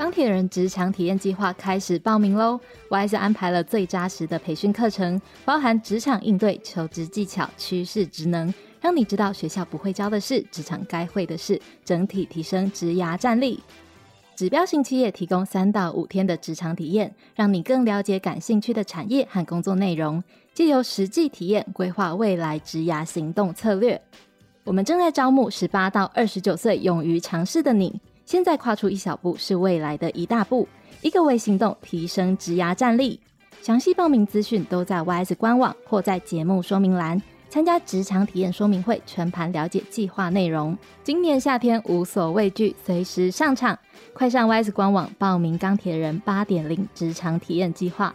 钢铁人职场体验计划开始报名喽！YS 安排了最扎实的培训课程，包含职场应对、求职技巧、趋势职能，让你知道学校不会教的事，职场该会的事，整体提升职涯战力。指标性企业提供三到五天的职场体验，让你更了解感兴趣的产业和工作内容，借由实际体验规划未来职涯行动策略。我们正在招募十八到二十九岁勇于尝试的你。现在跨出一小步，是未来的一大步。一个微行动，提升职涯战力。详细报名资讯都在 YS 官网或在节目说明栏。参加职场体验说明会，全盘了解计划内容。今年夏天无所畏惧，随时上场。快上 YS 官网报名钢铁人八点零职场体验计划。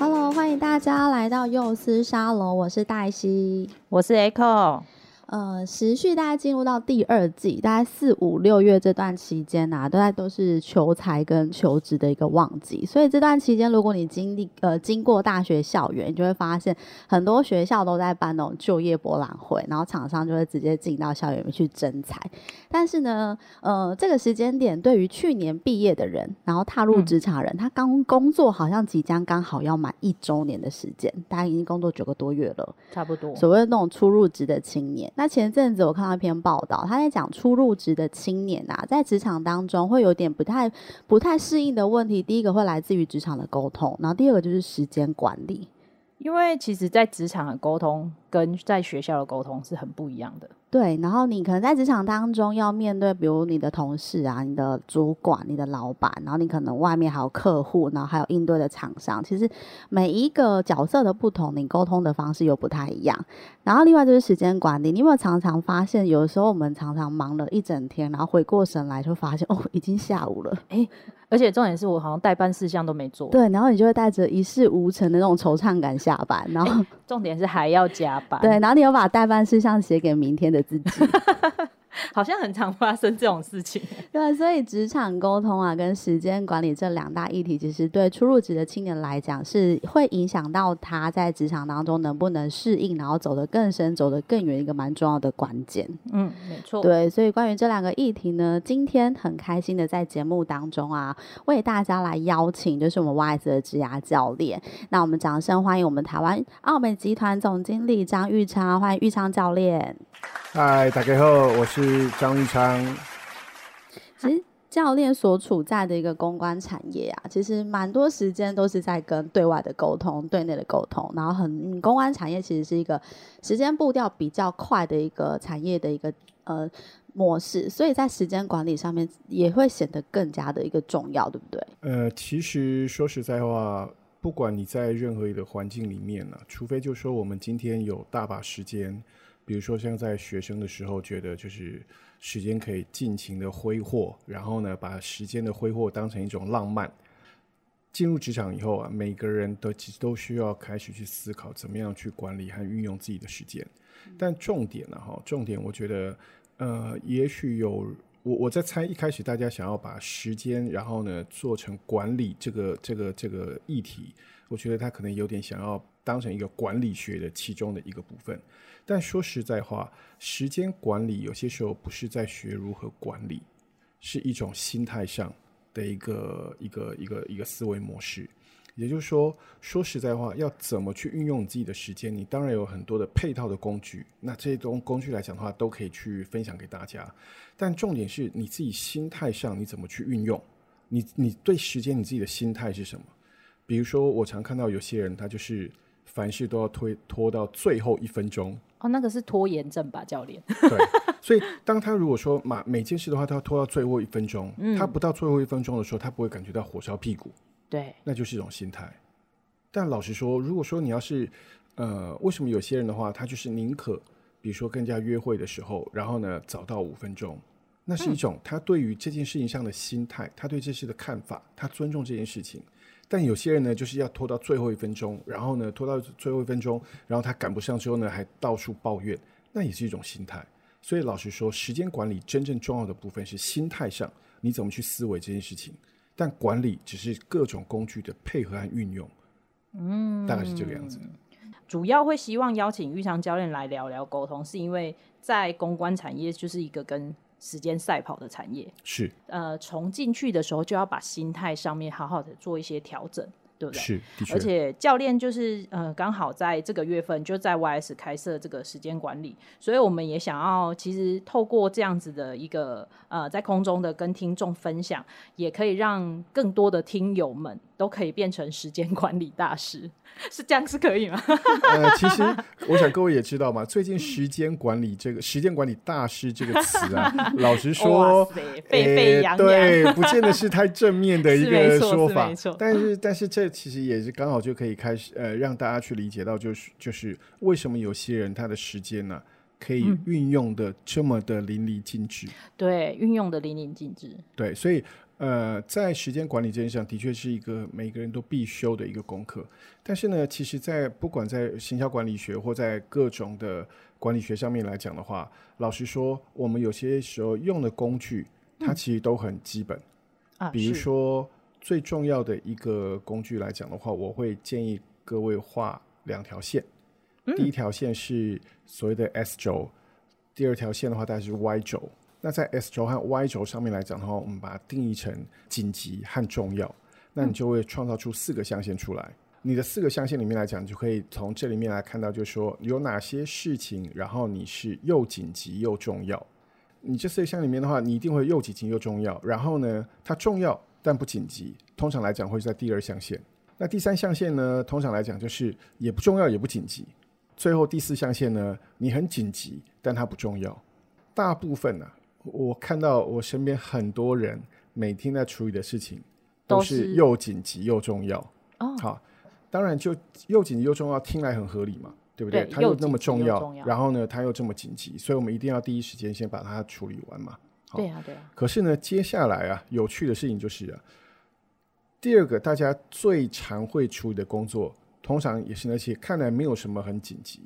Hello，欢迎大家来到幼思沙龙，我是黛西，我是 Echo。呃，时序大概进入到第二季，大概四五六月这段期间啊，大概都是求财跟求职的一个旺季。所以这段期间，如果你经历呃经过大学校园，你就会发现很多学校都在办那种就业博览会，然后厂商就会直接进到校园里面去征才。但是呢，呃，这个时间点对于去年毕业的人，然后踏入职场人，嗯、他刚工作好像即将刚好要满一周年的时间，大家已经工作九个多月了，差不多。所谓的那种初入职的青年。那前阵子我看到一篇报道，他在讲初入职的青年啊，在职场当中会有点不太不太适应的问题。第一个会来自于职场的沟通，然后第二个就是时间管理。因为其实，在职场的沟通跟在学校的沟通是很不一样的。对，然后你可能在职场当中要面对，比如你的同事啊、你的主管、你的老板，然后你可能外面还有客户，然后还有应对的厂商。其实每一个角色的不同，你沟通的方式又不太一样。然后另外就是时间管理，你有没有常常发现，有的时候我们常常忙了一整天，然后回过神来就发现，哦，已经下午了。诶，而且重点是我好像代办事项都没做。对，然后你就会带着一事无成的那种惆怅感下班。然后重点是还要加班。对，然后你又把代办事项写给明天的自己。好像很常发生这种事情，对，所以职场沟通啊，跟时间管理这两大议题，其实对初入职的青年来讲，是会影响到他在职场当中能不能适应，然后走得更深、走得更远一个蛮重要的关键。嗯，没错。对，所以关于这两个议题呢，今天很开心的在节目当中啊，为大家来邀请，就是我们 YS 的职涯教练。那我们掌声欢迎我们台湾奥美集团总经理张玉昌，欢迎玉昌教练。嗨，大家好，我是张玉昌。其实教练所处在的一个公关产业啊，其实蛮多时间都是在跟对外的沟通、对内的沟通，然后很公关产业其实是一个时间步调比较快的一个产业的一个呃模式，所以在时间管理上面也会显得更加的一个重要，对不对？呃，其实说实在话，不管你在任何一个环境里面呢、啊，除非就说我们今天有大把时间。比如说，像在学生的时候，觉得就是时间可以尽情的挥霍，然后呢，把时间的挥霍当成一种浪漫。进入职场以后啊，每个人都其实都需要开始去思考，怎么样去管理和运用自己的时间。但重点呢，哈，重点我觉得，呃，也许有我我在猜，一开始大家想要把时间，然后呢，做成管理这个这个这个议题，我觉得他可能有点想要当成一个管理学的其中的一个部分。但说实在话，时间管理有些时候不是在学如何管理，是一种心态上的一个一个一个一个思维模式。也就是说，说实在话，要怎么去运用你自己的时间，你当然有很多的配套的工具。那这些东工具来讲的话，都可以去分享给大家。但重点是你自己心态上，你怎么去运用？你你对时间你自己的心态是什么？比如说，我常看到有些人，他就是。凡事都要推拖到最后一分钟哦，那个是拖延症吧，教练？对，所以当他如果说每每件事的话，他要拖到最后一分钟，嗯，他不到最后一分钟的时候，他不会感觉到火烧屁股，对，那就是一种心态。但老实说，如果说你要是，呃，为什么有些人的话，他就是宁可，比如说跟人家约会的时候，然后呢早到五分钟，那是一种他对于这件事情上的心态，他对这事的看法，他尊重这件事情。但有些人呢，就是要拖到最后一分钟，然后呢，拖到最后一分钟，然后他赶不上之后呢，还到处抱怨，那也是一种心态。所以老实说，时间管理真正重要的部分是心态上，你怎么去思维这件事情。但管理只是各种工具的配合和运用，嗯，大概是这个样子。主要会希望邀请玉昌教练来聊聊沟通，是因为在公关产业就是一个跟时间赛跑的产业是，呃，从进去的时候就要把心态上面好好的做一些调整，对不对？是，而且教练就是呃，刚好在这个月份就在 YS 开设这个时间管理，所以我们也想要其实透过这样子的一个呃，在空中的跟听众分享，也可以让更多的听友们都可以变成时间管理大师。是这样是可以吗？呃，其实 我想各位也知道嘛，最近时间管理这个时间管理大师这个词啊，老实说，沸沸扬扬，对，不见得是太正面的一个说法。是但是，但是这其实也是刚好就可以开始呃，让大家去理解到，就是就是为什么有些人他的时间呢、啊，可以运用的这么的淋漓尽致。嗯、对，运用的淋漓尽致。对，所以。呃，在时间管理这件事上的确是一个每个人都必修的一个功课。但是呢，其实，在不管在行销管理学或在各种的管理学上面来讲的话，老实说，我们有些时候用的工具，它其实都很基本。嗯、比如说最重要的一个工具来讲的话，我会建议各位画两条线。嗯、第一条线是所谓的 S 轴，第二条线的话大概是 Y 轴。那在 S 轴和 Y 轴上面来讲的话，我们把它定义成紧急和重要，那你就会创造出四个象限出来。嗯、你的四个象限里面来讲，你就可以从这里面来看到，就是说有哪些事情，然后你是又紧急又重要。你这四个象里面的话，你一定会又紧急又重要。然后呢，它重要但不紧急，通常来讲会在第二象限。那第三象限呢，通常来讲就是也不重要也不紧急。最后第四象限呢，你很紧急，但它不重要。大部分呢、啊。我看到我身边很多人每天在处理的事情都是又紧急又重要。哦，好，当然就又紧急又重要，听来很合理嘛，对不对？对，它又那么重要，重要，然后呢，它又这么紧急，所以我们一定要第一时间先把它处理完嘛。好，对啊，对啊。可是呢，接下来啊，有趣的事情就是啊，第二个大家最常会处理的工作，通常也是那些看来没有什么很紧急，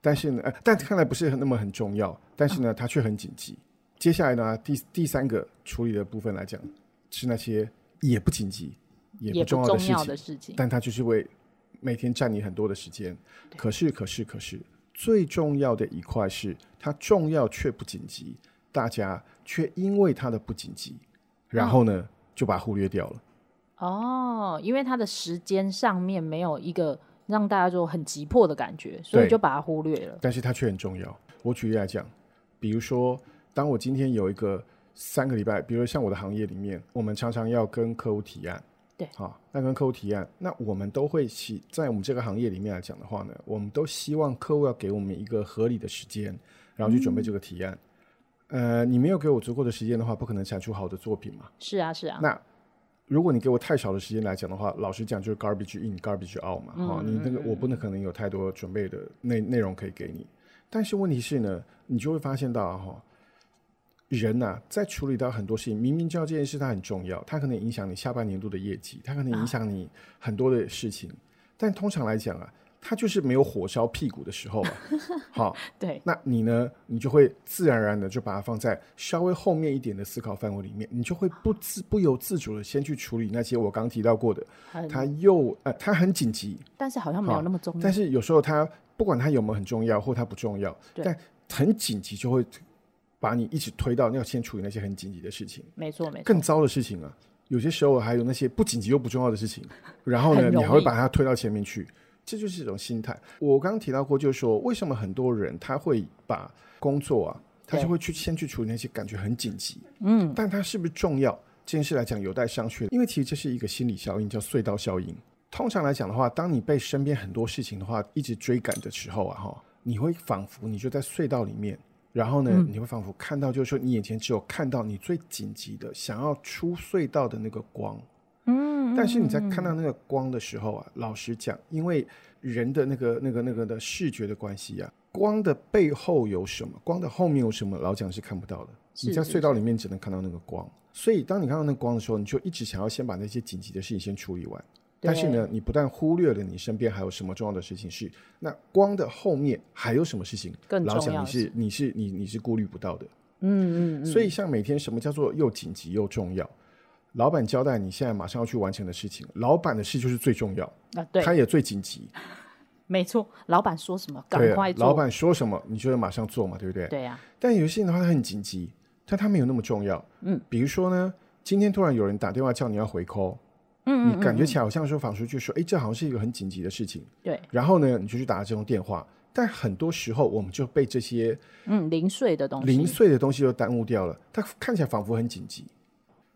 但是呢，呃，但看来不是那么很重要，但是呢，它却很紧急。接下来呢，第第三个处理的部分来讲，是那些也不紧急、也不重要的事情，的事情，但它就是会每天占你很多的时间。可是，可是，可是，最重要的一块是它重要却不紧急，大家却因为它的不紧急，然后呢、嗯、就把它忽略掉了。哦，因为它的时间上面没有一个让大家就很急迫的感觉，所以就把它忽略了。但是它却很重要。我举例来讲，比如说。当我今天有一个三个礼拜，比如像我的行业里面，我们常常要跟客户提案，对，好，那跟客户提案，那我们都会希在我们这个行业里面来讲的话呢，我们都希望客户要给我们一个合理的时间，然后去准备这个提案。嗯、呃，你没有给我足够的时间的话，不可能产出好的作品嘛。是啊，是啊。那如果你给我太少的时间来讲的话，老实讲就是 garbage in, garbage out 嘛。嗯、哦，你那个我不能可能有太多准备的内内容可以给你。但是问题是呢，你就会发现到哈。人呐、啊，在处理到很多事情，明明知道这件事它很重要，它可能影响你下半年度的业绩，它可能影响你很多的事情，啊、但通常来讲啊，它就是没有火烧屁股的时候嘛。好，对，那你呢，你就会自然而然的就把它放在稍微后面一点的思考范围里面，你就会不自不由自主的先去处理那些我刚提到过的，他又呃，他很紧急，但是好像没有那么重要。但是有时候他不管他有没有很重要或他不重要，但很紧急就会。把你一直推到要先处理那些很紧急的事情，没错没错。更糟的事情啊，有些时候还有那些不紧急又不重要的事情，然后呢，你还会把它推到前面去，这就是一种心态。我刚刚提到过，就是说为什么很多人他会把工作啊，他就会去先去处理那些感觉很紧急，嗯，但他是不是重要这件事来讲有待商榷，因为其实这是一个心理效应，叫隧道效应。通常来讲的话，当你被身边很多事情的话一直追赶的时候啊，哈。你会仿佛你就在隧道里面，然后呢，嗯、你会仿佛看到，就是说你眼前只有看到你最紧急的想要出隧道的那个光。嗯，但是你在看到那个光的时候啊，老实讲，因为人的那个、那个、那个的视觉的关系啊，光的背后有什么，光的后面有什么，老蒋是看不到的。你在隧道里面只能看到那个光，所以当你看到那个光的时候，你就一直想要先把那些紧急的事情先处理完。但是呢，你不但忽略了你身边还有什么重要的事情是，那光的后面还有什么事情，更老蒋你是你是你你是顾虑不到的。嗯嗯嗯。所以像每天什么叫做又紧急又重要？老板交代你现在马上要去完成的事情，老板的事就是最重要啊，对，他也最紧急。没错，老板说什么赶快做。老板说什么，你就要马上做嘛，对不对？对呀、啊。但有些人的话，他很紧急。但他没有那么重要，嗯，比如说呢，今天突然有人打电话叫你要回 call，嗯，你感觉起来好像说仿佛就说，哎，这好像是一个很紧急的事情，对，然后呢，你就去打这通电话，但很多时候我们就被这些嗯零碎的东西，零碎的东西就耽误掉了，它看起来仿佛很紧急，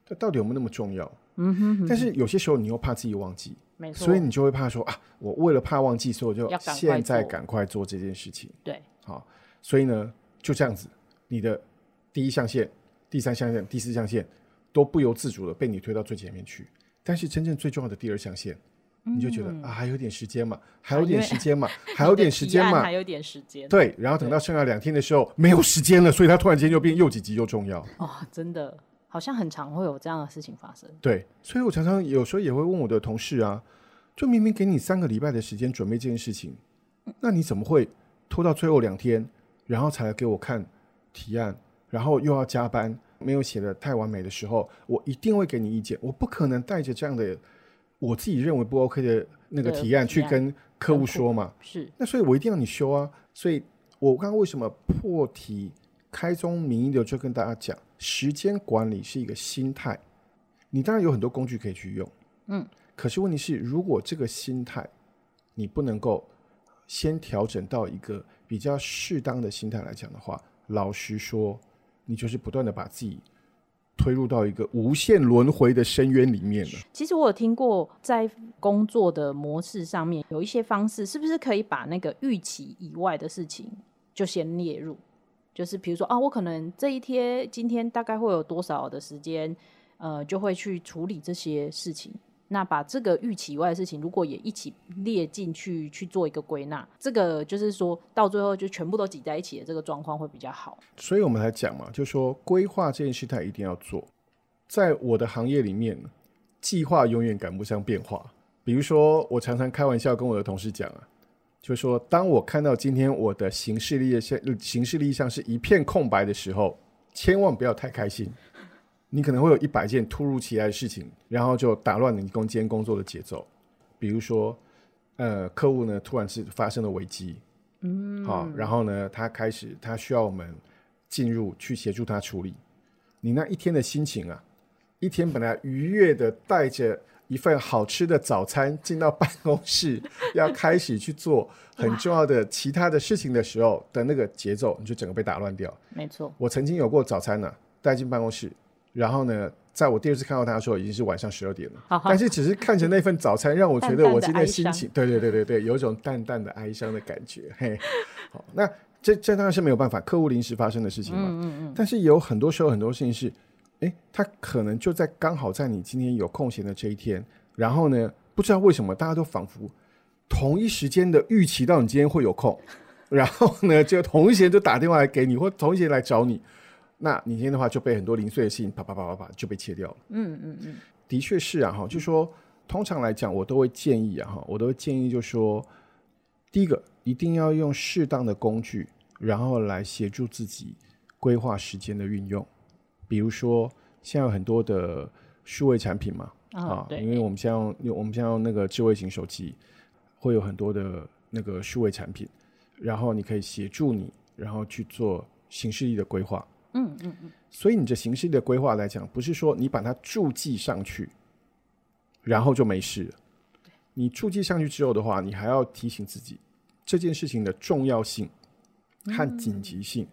它到底有没有那么重要？嗯哼，哼，但是有些时候你又怕自己忘记，没错，所以你就会怕说啊，我为了怕忘记，所以我就现在赶赶快做这件事情，对，好，所以呢，就这样子，你的第一象限。第三象限、第四象限都不由自主的被你推到最前面去，但是真正最重要的第二象限，嗯、你就觉得啊，还有点时间嘛，还有点时间嘛，还有点时间嘛，还有点时间。对，然后等到剩下两天的时候，没有时间了，所以它突然间就变又紧急又重要。哦，真的，好像很常会有这样的事情发生。对，所以我常常有时候也会问我的同事啊，就明明给你三个礼拜的时间准备这件事情，那你怎么会拖到最后两天，然后才来给我看提案？然后又要加班，没有写的太完美的时候，我一定会给你意见。我不可能带着这样的我自己认为不 OK 的那个提案去跟客户说嘛。是，那所以我一定要你修啊。所以我刚刚为什么破题开宗明义的就跟大家讲，时间管理是一个心态。你当然有很多工具可以去用，嗯，可是问题是，如果这个心态你不能够先调整到一个比较适当的心态来讲的话，老实说。你就是不断的把自己推入到一个无限轮回的深渊里面了。其实我有听过，在工作的模式上面有一些方式，是不是可以把那个预期以外的事情就先列入？就是比如说啊，我可能这一天今天大概会有多少的时间，呃，就会去处理这些事情。那把这个预期以外的事情，如果也一起列进去去做一个归纳，这个就是说到最后就全部都挤在一起的这个状况会比较好。所以我们来讲嘛，就说规划这件事，它一定要做。在我的行业里面，计划永远赶不上变化。比如说，我常常开玩笑跟我的同事讲啊，就是说当我看到今天我的行事历上行事历上是一片空白的时候，千万不要太开心。你可能会有一百件突如其来的事情，然后就打乱了你今天工作的节奏。比如说，呃，客户呢突然是发生了危机，嗯，好，然后呢，他开始他需要我们进入去协助他处理。你那一天的心情啊，一天本来愉悦的带着一份好吃的早餐进到办公室，要开始去做很重要的其他的事情的时候的那个节奏，你就整个被打乱掉。没错，我曾经有过早餐呢、啊，带进办公室。然后呢，在我第二次看到他的时候，已经是晚上十二点了。好好，但是只是看着那份早餐，让我觉得我今天心情，淡淡对对对对对，有一种淡淡的哀伤的感觉。嘿，好，那这这当然是没有办法，客户临时发生的事情嘛。嗯嗯嗯。但是有很多时候，很多事情是，哎，他可能就在刚好在你今天有空闲的这一天，然后呢，不知道为什么大家都仿佛同一时间的预期到你今天会有空，然后呢，就同一时间就打电话来给你，或同一时间来找你。那你今天的话就被很多零碎的事情啪啪啪啪啪就被切掉了。嗯嗯嗯，的确是啊哈，就说通常来讲，我都会建议啊哈，我都会建议就说，第一个一定要用适当的工具，然后来协助自己规划时间的运用。比如说，现在有很多的数位产品嘛，啊，因为我们现在用我们现在用那个智慧型手机，会有很多的那个数位产品，然后你可以协助你，然后去做形式力的规划。嗯嗯嗯，所以你这形式力的规划来讲，不是说你把它注记上去，然后就没事了。你注记上去之后的话，你还要提醒自己这件事情的重要性和紧急性。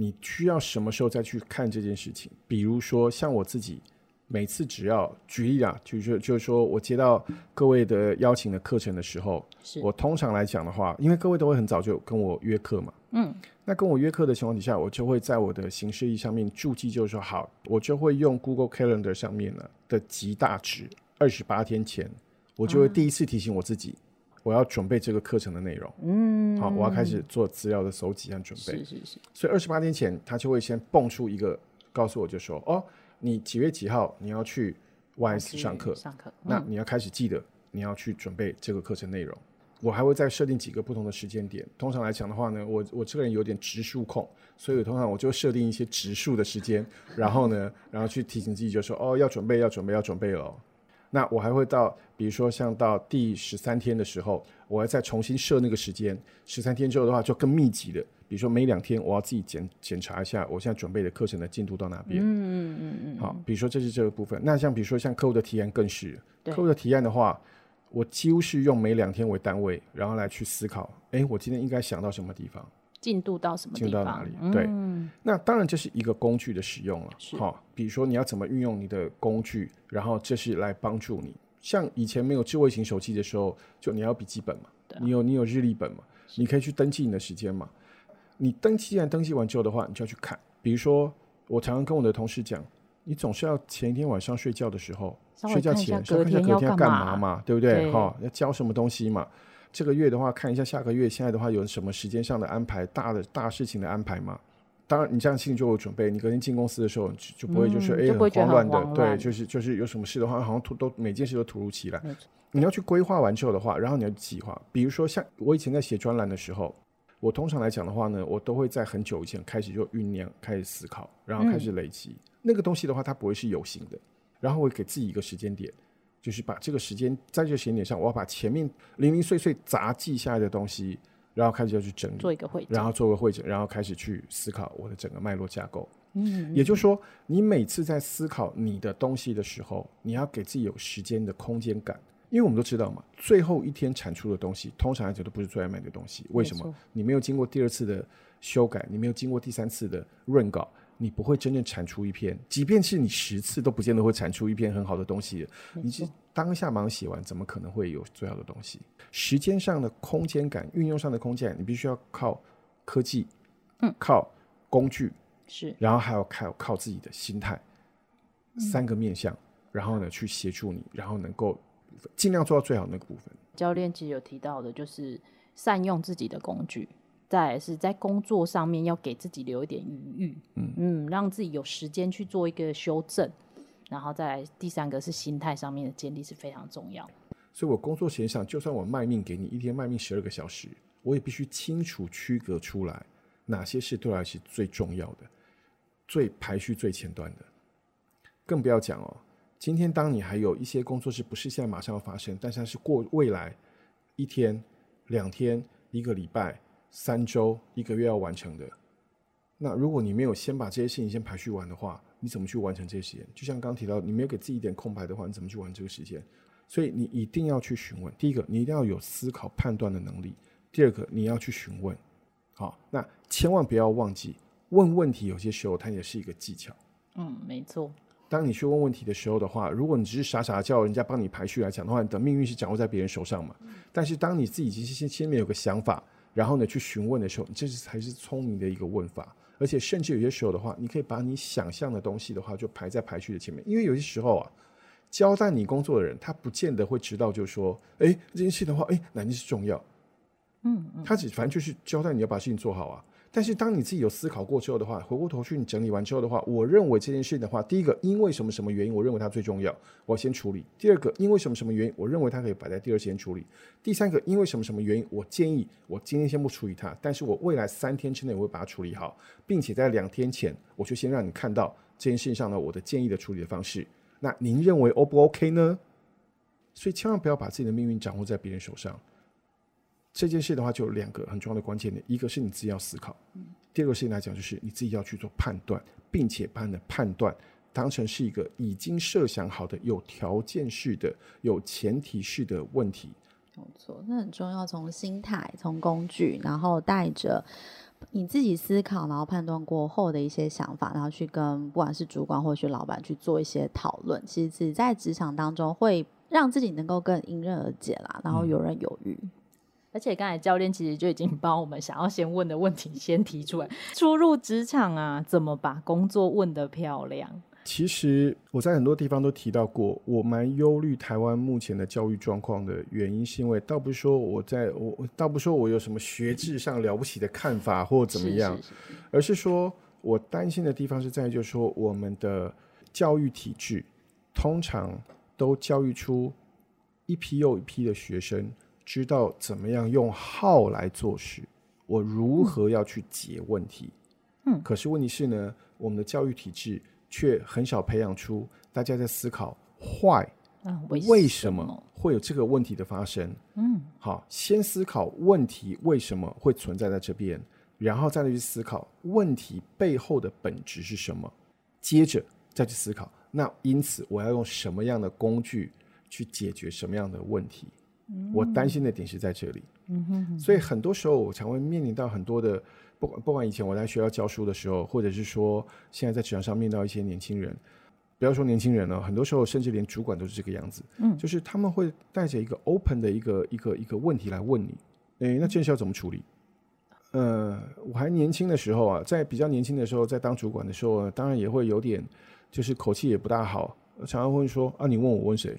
你需要什么时候再去看这件事情？比如说，像我自己每次只要举例啊，就是就是说我接到各位的邀请的课程的时候，是。我通常来讲的话，因为各位都会很早就跟我约课嘛，嗯，那跟我约课的情况底下，我就会在我的行事历上面注记，就是说好，我就会用 Google Calendar 上面呢的极大值二十八天前，我就会第一次提醒我自己，我要准备这个课程的内容，嗯，好，我要开始做资料的搜集和准备，是是是，所以二十八天前，他就会先蹦出一个，告诉我就说，哦。你几月几号你要去 YS 上课？上课，那你要开始记得你要去准备这个课程内容。我还会再设定几个不同的时间点。通常来讲的话呢，我我这个人有点质数控，所以通常我就设定一些质数的时间，然后呢，然后去提醒自己，就说哦，要准备，要准备，要准备了。那我还会到，比如说像到第十三天的时候，我要再重新设那个时间。十三天之后的话，就更密集的。比如说每两天我要自己检检查一下，我现在准备的课程的进度到哪边。嗯嗯嗯嗯。好，比如说这是这个部分。那像比如说像客户的提案更是，客户的提案的话，我几乎是用每两天为单位，然后来去思考，哎，我今天应该想到什么地方？进度到什么地方？进度到哪里？对。嗯、那当然这是一个工具的使用了。好，比如说你要怎么运用你的工具，然后这是来帮助你。像以前没有智慧型手机的时候，就你要笔记本嘛，你有你有日历本嘛，你可以去登记你的时间嘛。你登记完登记完之后的话，你就要去看。比如说，我常常跟我的同事讲，你总是要前一天晚上睡觉的时候，睡觉前先看一下隔天要干嘛嘛，对不对？哈、哦，要交什么东西嘛？这个月的话，看一下下个月现在的话有什么时间上的安排，大的大事情的安排吗。当然，你这样心里就有准备，你隔天进公司的时候就就不会就是哎、嗯、很慌乱的，乱对，就是就是有什么事的话，好像突都每件事都突如其来。你要去规划完之后的话，然后你要计划。比如说像我以前在写专栏的时候。我通常来讲的话呢，我都会在很久以前开始就酝酿，开始思考，然后开始累积、嗯、那个东西的话，它不会是有形的。然后我给自己一个时间点，就是把这个时间在这个时间点上，我要把前面零零碎碎杂记下来的东西，然后开始要去整理，做一个会，然后做个会诊，然后开始去思考我的整个脉络架构。嗯，也就是说，你每次在思考你的东西的时候，你要给自己有时间的空间感。因为我们都知道嘛，最后一天产出的东西，通常来讲都不是最完美的东西。为什么？你没有经过第二次的修改，你没有经过第三次的润稿，你不会真正产出一篇。即便是你十次都不见得会产出一篇很好的东西。你是当下忙写完，怎么可能会有最好的东西？时间上的空间感，运用上的空间，你必须要靠科技，嗯，靠工具是，然后还要靠靠自己的心态，三个面向，然后呢去协助你，然后能够。尽量做到最好的那个部分。教练其实有提到的，就是善用自己的工具，再来是在工作上面要给自己留一点余裕，嗯嗯，让自己有时间去做一个修正，然后再来第三个是心态上面的建立是非常重要。所以我工作时间上，就算我卖命给你一天卖命十二个小时，我也必须清楚区隔出来哪些事对我来说是最重要的，最排序最前端的，更不要讲哦。今天，当你还有一些工作是不是现在马上要发生，但是它是过未来一天、两天、一个礼拜、三周、一个月要完成的，那如果你没有先把这些事情先排序完的话，你怎么去完成这些时间？就像刚刚提到，你没有给自己一点空白的话，你怎么去完这个时间？所以你一定要去询问。第一个，你一定要有思考判断的能力；第二个，你要去询问。好，那千万不要忘记问问题，有些时候它也是一个技巧。嗯，没错。当你去问问题的时候的话，如果你只是傻傻的叫人家帮你排序来讲的话，你的命运是掌握在别人手上嘛。但是当你自己其实心心里面有个想法，然后呢去询问的时候，这是才是聪明的一个问法。而且甚至有些时候的话，你可以把你想象的东西的话就排在排序的前面，因为有些时候啊，交代你工作的人他不见得会知道，就是说，哎，这件事的话，哎，哪件事重要？嗯，嗯，他只反正就是交代你要把事情做好啊。但是当你自己有思考过之后的话，回过头去你整理完之后的话，我认为这件事情的话，第一个，因为什么什么原因，我认为它最重要，我要先处理；第二个，因为什么什么原因，我认为它可以摆在第二时间处理；第三个，因为什么什么原因，我建议我今天先不处理它，但是我未来三天之内我会把它处理好，并且在两天前我就先让你看到这件事情上呢我的建议的处理的方式。那您认为 O 不 OK 呢？所以千万不要把自己的命运掌握在别人手上。这件事的话，就有两个很重要的关键点，一个是你自己要思考，第二个事情来讲就是你自己要去做判断，并且把你的判断当成是一个已经设想好的、有条件式的、有前提式的问题。没错，那很重要。从心态、从工具，然后带着你自己思考，然后判断过后的一些想法，然后去跟不管是主管或是老板去做一些讨论，其实是在职场当中会让自己能够更迎刃而解啦，然后游刃有余。嗯而且刚才教练其实就已经把我们想要先问的问题先提出来。初入职场啊，怎么把工作问得漂亮？其实我在很多地方都提到过，我蛮忧虑台湾目前的教育状况的原因，是因为倒不是说我在我倒不是说我有什么学制上了不起的看法或怎么样，是是是，而是说我担心的地方是在于，就是说我们的教育体制通常都教育出一批又一批的学生。知道怎么样用号来做事，我如何要去解问题？嗯，可是问题是呢，我们的教育体制却很少培养出大家在思考 why，啊，为什么会有这个问题的发生？嗯，好，先思考问题为什么会存在在这边，然后再来去思考问题背后的本质是什么，接着再去思考，那因此我要用什么样的工具去解决什么样的问题？我担心的点是在这里，嗯哼哼，所以很多时候我才会面临到很多的，不管不管以前我在学校教书的时候，或者是说现在在职场上面到一些年轻人，不要说年轻人了，很多时候甚至连主管都是这个样子，嗯，就是他们会带着一个 open 的一个一个一个问题来问你，诶，那这件事要怎么处理？呃，我还年轻的时候啊，在比较年轻的时候，在当主管的时候，当然也会有点，就是口气也不大好，常常会说啊，你问我问谁？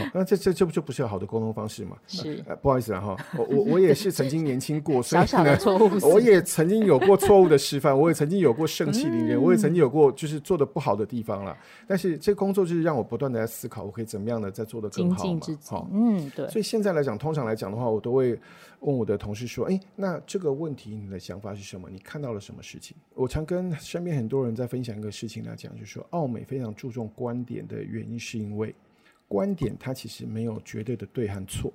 那这这这不就不是好的沟通方式吗？是，呃、不好意思啊哈，我我我也是曾经年轻过，所以呢，我也曾经有过错误的示范，我也曾经有过盛气凌人，嗯，我也曾经有过就是做的不好的地方了。但是这工作就是让我不断的在思考，我可以怎么样的再做的更好嘛。好，嗯，对。所以现在来讲，通常来讲的话，我都会问我的同事说：“哎，那这个问题你的想法是什么？你看到了什么事情？”我常跟身边很多人在分享一个事情来讲，就是说，奥美非常注重观点的原因，是因为。观点它其实没有绝对的对和错，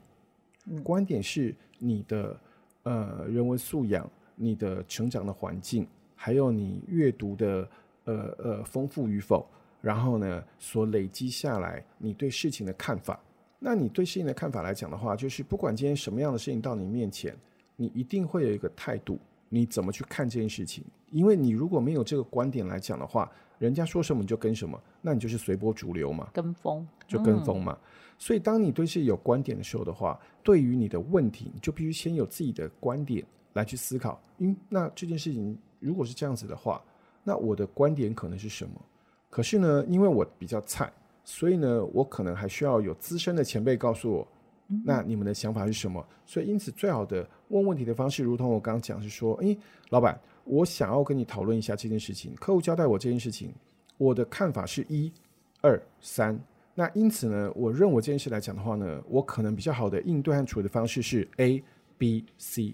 嗯，观点是你的呃人文素养、你的成长的环境，还有你阅读的呃呃丰富与否，然后呢所累积下来你对事情的看法。那你对事情的看法来讲的话，就是不管今天什么样的事情到你面前，你一定会有一个态度，你怎么去看这件事情？因为你如果没有这个观点来讲的话，人家说什么你就跟什么，那你就是随波逐流嘛，跟风就跟风嘛。嗯、所以，当你对自己有观点的时候的话，对于你的问题，你就必须先有自己的观点来去思考。嗯，那这件事情如果是这样子的话，那我的观点可能是什么？可是呢，因为我比较菜，所以呢，我可能还需要有资深的前辈告诉我，那你们的想法是什么？所以，因此最好的问问题的方式，如同我刚刚讲是说，诶，老板。我想要跟你讨论一下这件事情，客户交代我这件事情，我的看法是一、二、三。那因此呢，我认为这件事来讲的话呢，我可能比较好的应对和处理的方式是 A、B、C。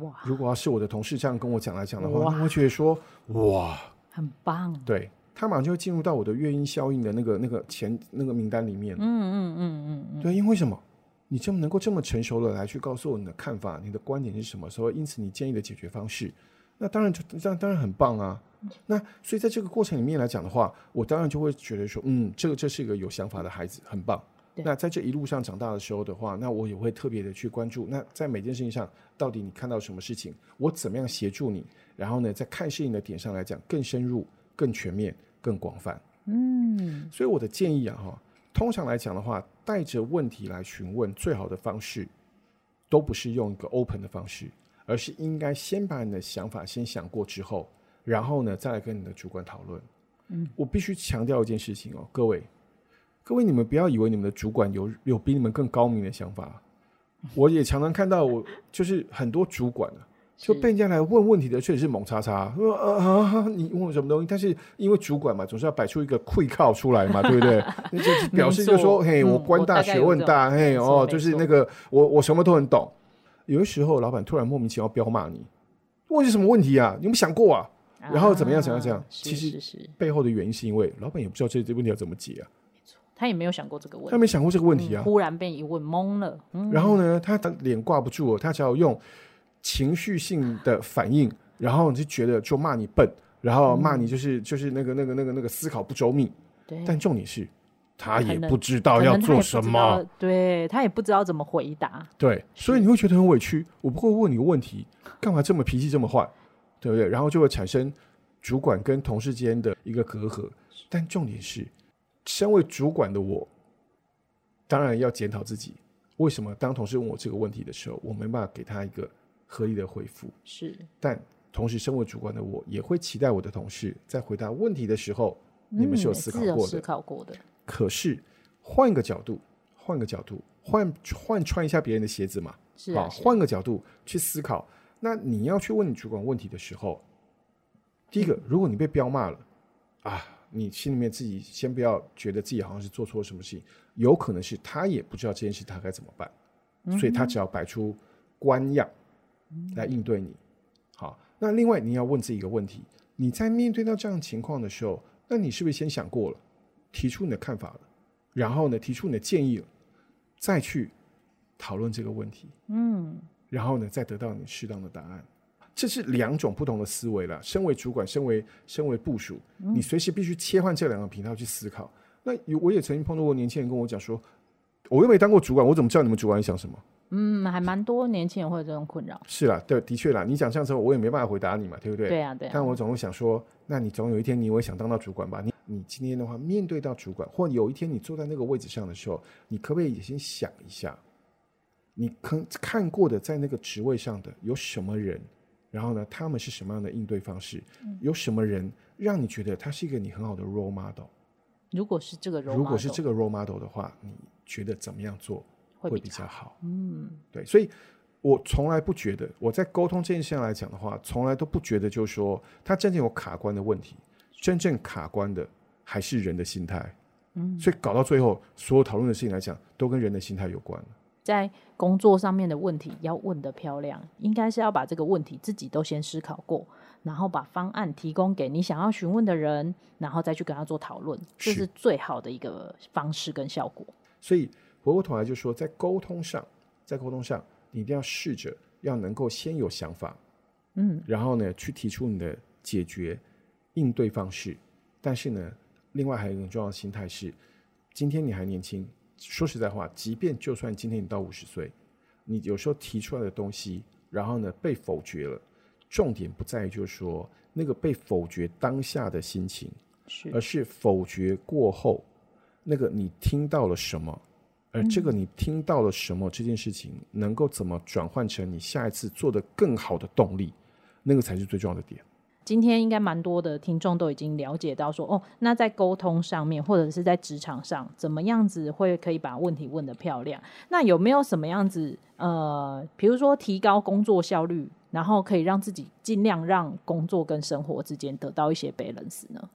哇！如果要是我的同事这样跟我讲来讲的话，我会觉得说哇，很棒。对，他马上就会进入到我的月音效应的那个那个前那个名单里面。嗯嗯嗯嗯。对，因为什么？你这么能够这么成熟的来去告诉我你的看法、你的观点是什么？所以因此你建议的解决方式。那当然就这样，当然很棒啊。那所以在这个过程里面来讲的话，我当然就会觉得说，嗯，这个这是一个有想法的孩子，很棒。那在这一路上长大的时候的话，那我也会特别的去关注。那在每件事情上，到底你看到什么事情，我怎么样协助你？然后呢，在看事情的点上来讲，更深入、更全面、更广泛。嗯，所以我的建议啊，哈，通常来讲的话，带着问题来询问，最好的方式都不是用一个 open 的方式。而是应该先把你的想法先想过之后，然后呢，再来跟你的主管讨论。嗯，我必须强调一件事情哦，各位，各位你们不要以为你们的主管有有比你们更高明的想法。我也常常看到，我就是很多主管啊，就被人家来问问题的，确实是猛叉叉，说啊啊，你问我什么东西？但是因为主管嘛，总是要摆出一个愧靠出来嘛，对不对？那就表示就说，嘿，我官大学问大，嘿哦，就是那个我我什么都很懂。有的时候，老板突然莫名其妙飙骂你，问是什么问题啊？你有没有想过啊？然后怎么样？怎样？怎样？其实背后的原因是因为老板也不知道这这问题要怎么解啊。他也没有想过这个问题，他没想过这个问题啊。忽然被一问懵了。然后呢，他的脸挂不住，他只要用情绪性的反应，然后你就觉得就骂你笨，然后骂你就是就是那个那个那个那个思考不周密。但重点是。他也不知道要做什么，对他也不知道怎么回答，对，所以你会觉得很委屈。我不会问你个问题，干嘛这么脾气这么坏，对不对？然后就会产生主管跟同事间的一个隔阂。但重点是，身为主管的我，当然要检讨自己，为什么当同事问我这个问题的时候，我没办法给他一个合理的回复？是，但同时身为主管的我，也会期待我的同事在回答问题的时候，你们是有思考过的。嗯、思考过的。可是换个角度，换个角度，换换穿一下别人的鞋子嘛，是啊，换个角度去思考。那你要去问你主管问题的时候，第一个，如果你被彪骂了啊。你心里面自己先不要觉得自己好像是做错了什么事情，有可能是他也不知道这件事他该怎么办，嗯、所以他只要摆出官样来应对你。嗯、好，那另外你要问自己一个问题：你在面对到这样情况的时候，那你是不是先想过了，提出你的看法了，然后呢，提出你的建议了，再去讨论这个问题？嗯，然后呢，再得到你适当的答案。这是两种不同的思维了。身为主管，身为身为部署，你随时必须切换这两个频道去思考。那有我也曾经碰到过年轻人跟我讲说，我又没当过主管，我怎么知道你们主管想什么？嗯，还蛮多年轻人会有这种困扰。是啦，对，的确啦。你讲这样之后，我也没办法回答你嘛，对不对？对啊，对啊。但我总会想说，那你总有一天你会想当到主管吧？你你今天的话面对到主管，或有一天你坐在那个位置上的时候，你可不可以也先想一下，你看看过的在那个职位上的有什么人？然后呢，他们是什么样的应对方式？嗯、有什么人让你觉得他是一个你很好的 role model？如果是这个 role model，如果是这个 role model 的话，你觉得怎么样做会比较好？嗯，对，所以我从来不觉得我在沟通这件事上来讲的话，从来都不觉得就是说他真正有卡关的问题，真正卡关的还是人的心态。嗯，所以搞到最后，所有讨论的事情来讲，都跟人的心态有关。在工作上面的问题要问得漂亮，应该是要把这个问题自己都先思考过，然后把方案提供给你想要询问的人，然后再去跟他做讨论，这是最好的一个方式跟效果。所以回过头来就说，在沟通上，在沟通上，你一定要试着要能够先有想法，嗯，然后呢去提出你的解决应对方式。但是呢，另外还有一种重要的心态是，今天你还年轻。说实在话，即便就算今天你到五十岁，你有时候提出来的东西，然后呢被否决了，重点不在于就是说那个被否决当下的心情，是而是否决过后那个你听到了什么，而这个你听到了什么这件事情能够怎么转换成你下一次做的更好的动力，那个才是最重要的点。今天应该蛮多的听众都已经了解到说，哦，那在沟通上面或者是在职场上，怎么样子会可以把问题问得漂亮？那有没有什么样子，呃，比如说提高工作效率，然后可以让自己尽量让工作跟生活之间得到一些 balance 呢？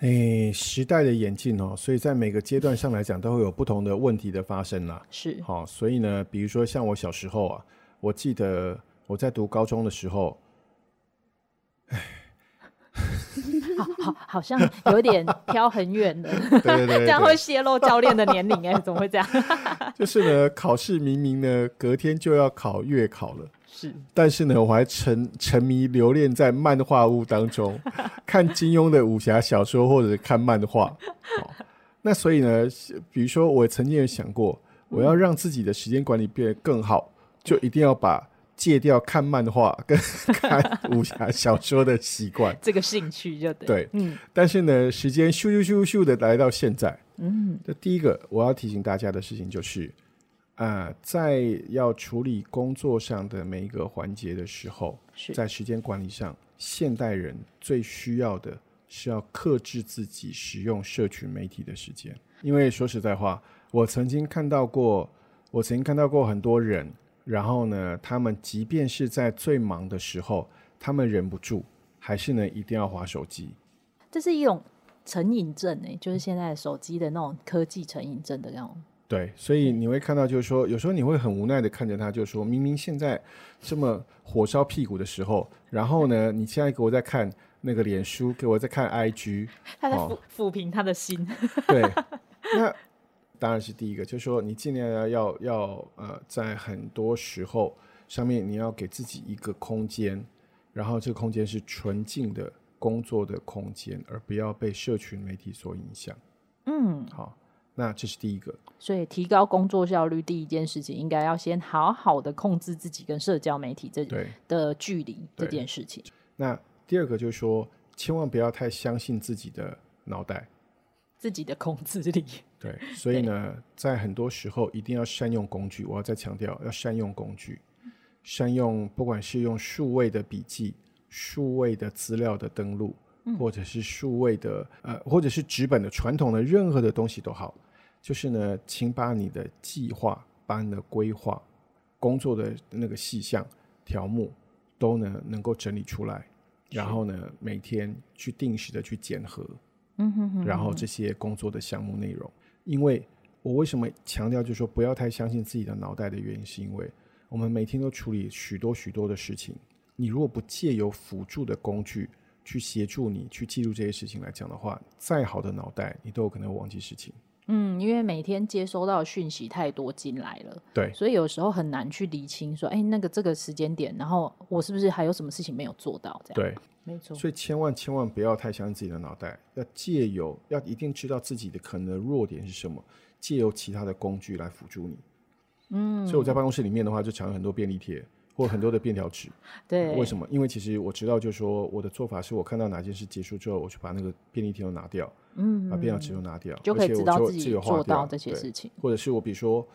哎，时代的演进哦，所以在每个阶段上来讲，都会有不同的问题的发生啦。是，好，所以呢，比如说像我小时候啊，我记得我在读高中的时候。好好，好像有点飘很远的，对对对对这样会泄露教练的年龄哎，怎么会这样？就是呢，考试明明呢隔天就要考月考了，是，但是呢，我还沉沉迷留恋在漫画屋当中，看金庸的武侠小说或者看漫画。好，那所以呢，比如说我曾经有想过，我要让自己的时间管理变得更好，就一定要把。戒掉看漫画跟 看武侠小说的习惯，这个兴趣就对。对，嗯。但是呢，时间咻咻咻咻的来到现在，嗯。这第一个我要提醒大家的事情就是，啊、呃，在要处理工作上的每一个环节的时候，在时间管理上，现代人最需要的是要克制自己使用社群媒体的时间。因为说实在话，我曾经看到过，我曾经看到过很多人。然后呢，他们即便是在最忙的时候，他们忍不住，还是呢一定要滑手机。这是一种成瘾症诶，就是现在手机的那种科技成瘾症的那种。对，所以你会看到，就是说，有时候你会很无奈的看着他，就说明明现在这么火烧屁股的时候，然后呢，你现在给我在看那个脸书，给我在看 IG，他在抚抚平他的心。对，那。当然是第一个，就是说你尽量要要要呃，在很多时候上面你要给自己一个空间，然后这个空间是纯净的工作的空间，而不要被社群媒体所影响。嗯，好。那这是第一个。所以提高工作效率，第一件事情应该要先好好的控制自己跟社交媒体这的距离这件事情。那第二个就是说，千万不要太相信自己的脑袋，自己的控制力。对，所以呢，在很多时候一定要善用工具。我要再强调，要善用工具，善用不管是用数位的笔记、数位的资料的登录，或者是数位的呃，或者是纸本的传统的任何的东西都好。就是呢，请把你的计划、把你的规划、工作的那个细项、条目，都呢能够整理出来，然后呢每天去定时的去检核，嗯哼哼，然后这些工作的项目内容。因为我为什么强调就是说不要太相信自己的脑袋的原因，是因为我们每天都处理许多许多的事情，你如果不借由辅助的工具去协助你去记录这些事情来讲的话，再好的脑袋你都有可能忘记事情。嗯，因为每天接收到讯息太多进来了，对，所以有时候很难去理清说，哎，那个这个时间点，然后我是不是还有什么事情没有做到？这样对，没错。所以千万千万不要太相信自己的脑袋，要借由要一定知道自己的可能的弱点是什么，借由其他的工具来辅助你。嗯，所以我在办公室里面的话，就藏了很多便利贴。或很多的便条纸，对，为什么？因为其实我知道，就是说我的做法是我看到哪件事结束之后，我去把那个便利贴都拿掉，嗯，把便条纸都拿掉，就可以知道自己做到这些事情。或者是我比如说，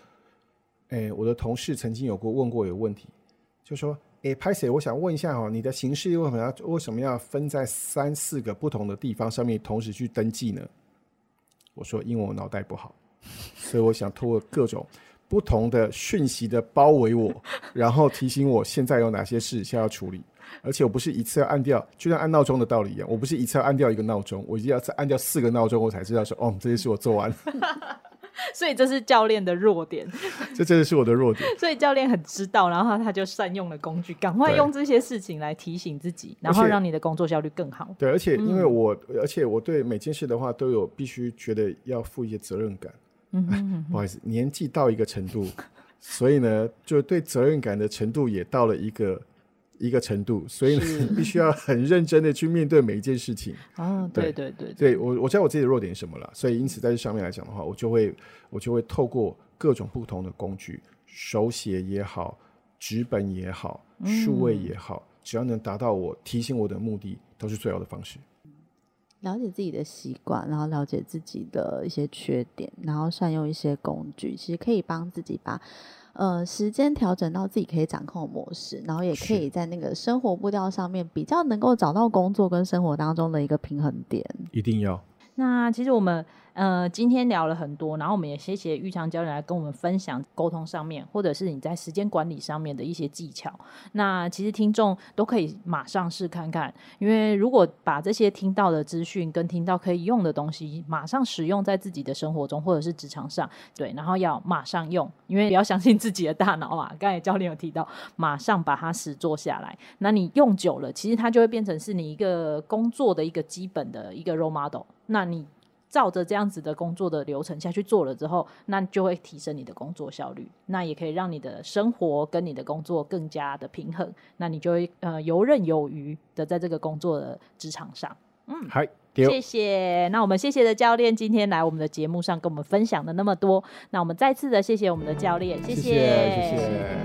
哎、欸，我的同事曾经有过问过一个问题，就说，哎、欸，拍谁，我想问一下哈，你的形式为什么要为什么要分在三四个不同的地方上面同时去登记呢？我说，因为我脑袋不好，所以我想通过各种。不同的讯息的包围我，然后提醒我现在有哪些事需要处理，而且我不是一次要按掉，就像按闹钟的道理一样，我不是一次要按掉一个闹钟，我一定要再按掉四个闹钟，我才知道说哦，这些事我做完了。所以这是教练的弱点，这真的是我的弱点。所以教练很知道，然后他就善用了工具，赶快用这些事情来提醒自己，然后让你的工作效率更好。对，而且因为我，嗯、而且我对每件事的话都有必须觉得要负一些责任感。嗯哼哼，不好意思，年纪到一个程度，所以呢，就对责任感的程度也到了一个一个程度，所以呢，必须要很认真的去面对每一件事情。啊，对对对，对我我知道我自己的弱点是什么了，所以因此在这上面来讲的话，我就会我就会透过各种不同的工具，手写也好，纸本也好，数位也好，嗯，只要能达到我提醒我的目的，都是最好的方式。了解自己的习惯，然后了解自己的一些缺点，然后善用一些工具，其实可以帮自己把呃时间调整到自己可以掌控的模式，然后也可以在那个生活步调上面比较能够找到工作跟生活当中的一个平衡点。一定要。那其实我们。呃，今天聊了很多，然后我们也谢谢玉昌教练来跟我们分享沟通上面，或者是你在时间管理上面的一些技巧。那其实听众都可以马上试看看，因为如果把这些听到的资讯跟听到可以用的东西，马上使用在自己的生活中或者是职场上，对，然后要马上用，因为不要相信自己的大脑嘛。刚才教练有提到，马上把它实做下来，那你用久了，其实它就会变成是你一个工作的一个基本的一个 role model。那你。照着这样子的工作的流程下去做了之后，那就会提升你的工作效率，那也可以让你的生活跟你的工作更加的平衡，那你就会呃游刃有余的在这个工作的职场上。嗯，好，谢谢。那我们谢谢的教练今天来我们的节目上跟我们分享了那么多，那我们再次的谢谢我们的教练，谢谢，谢谢。谢谢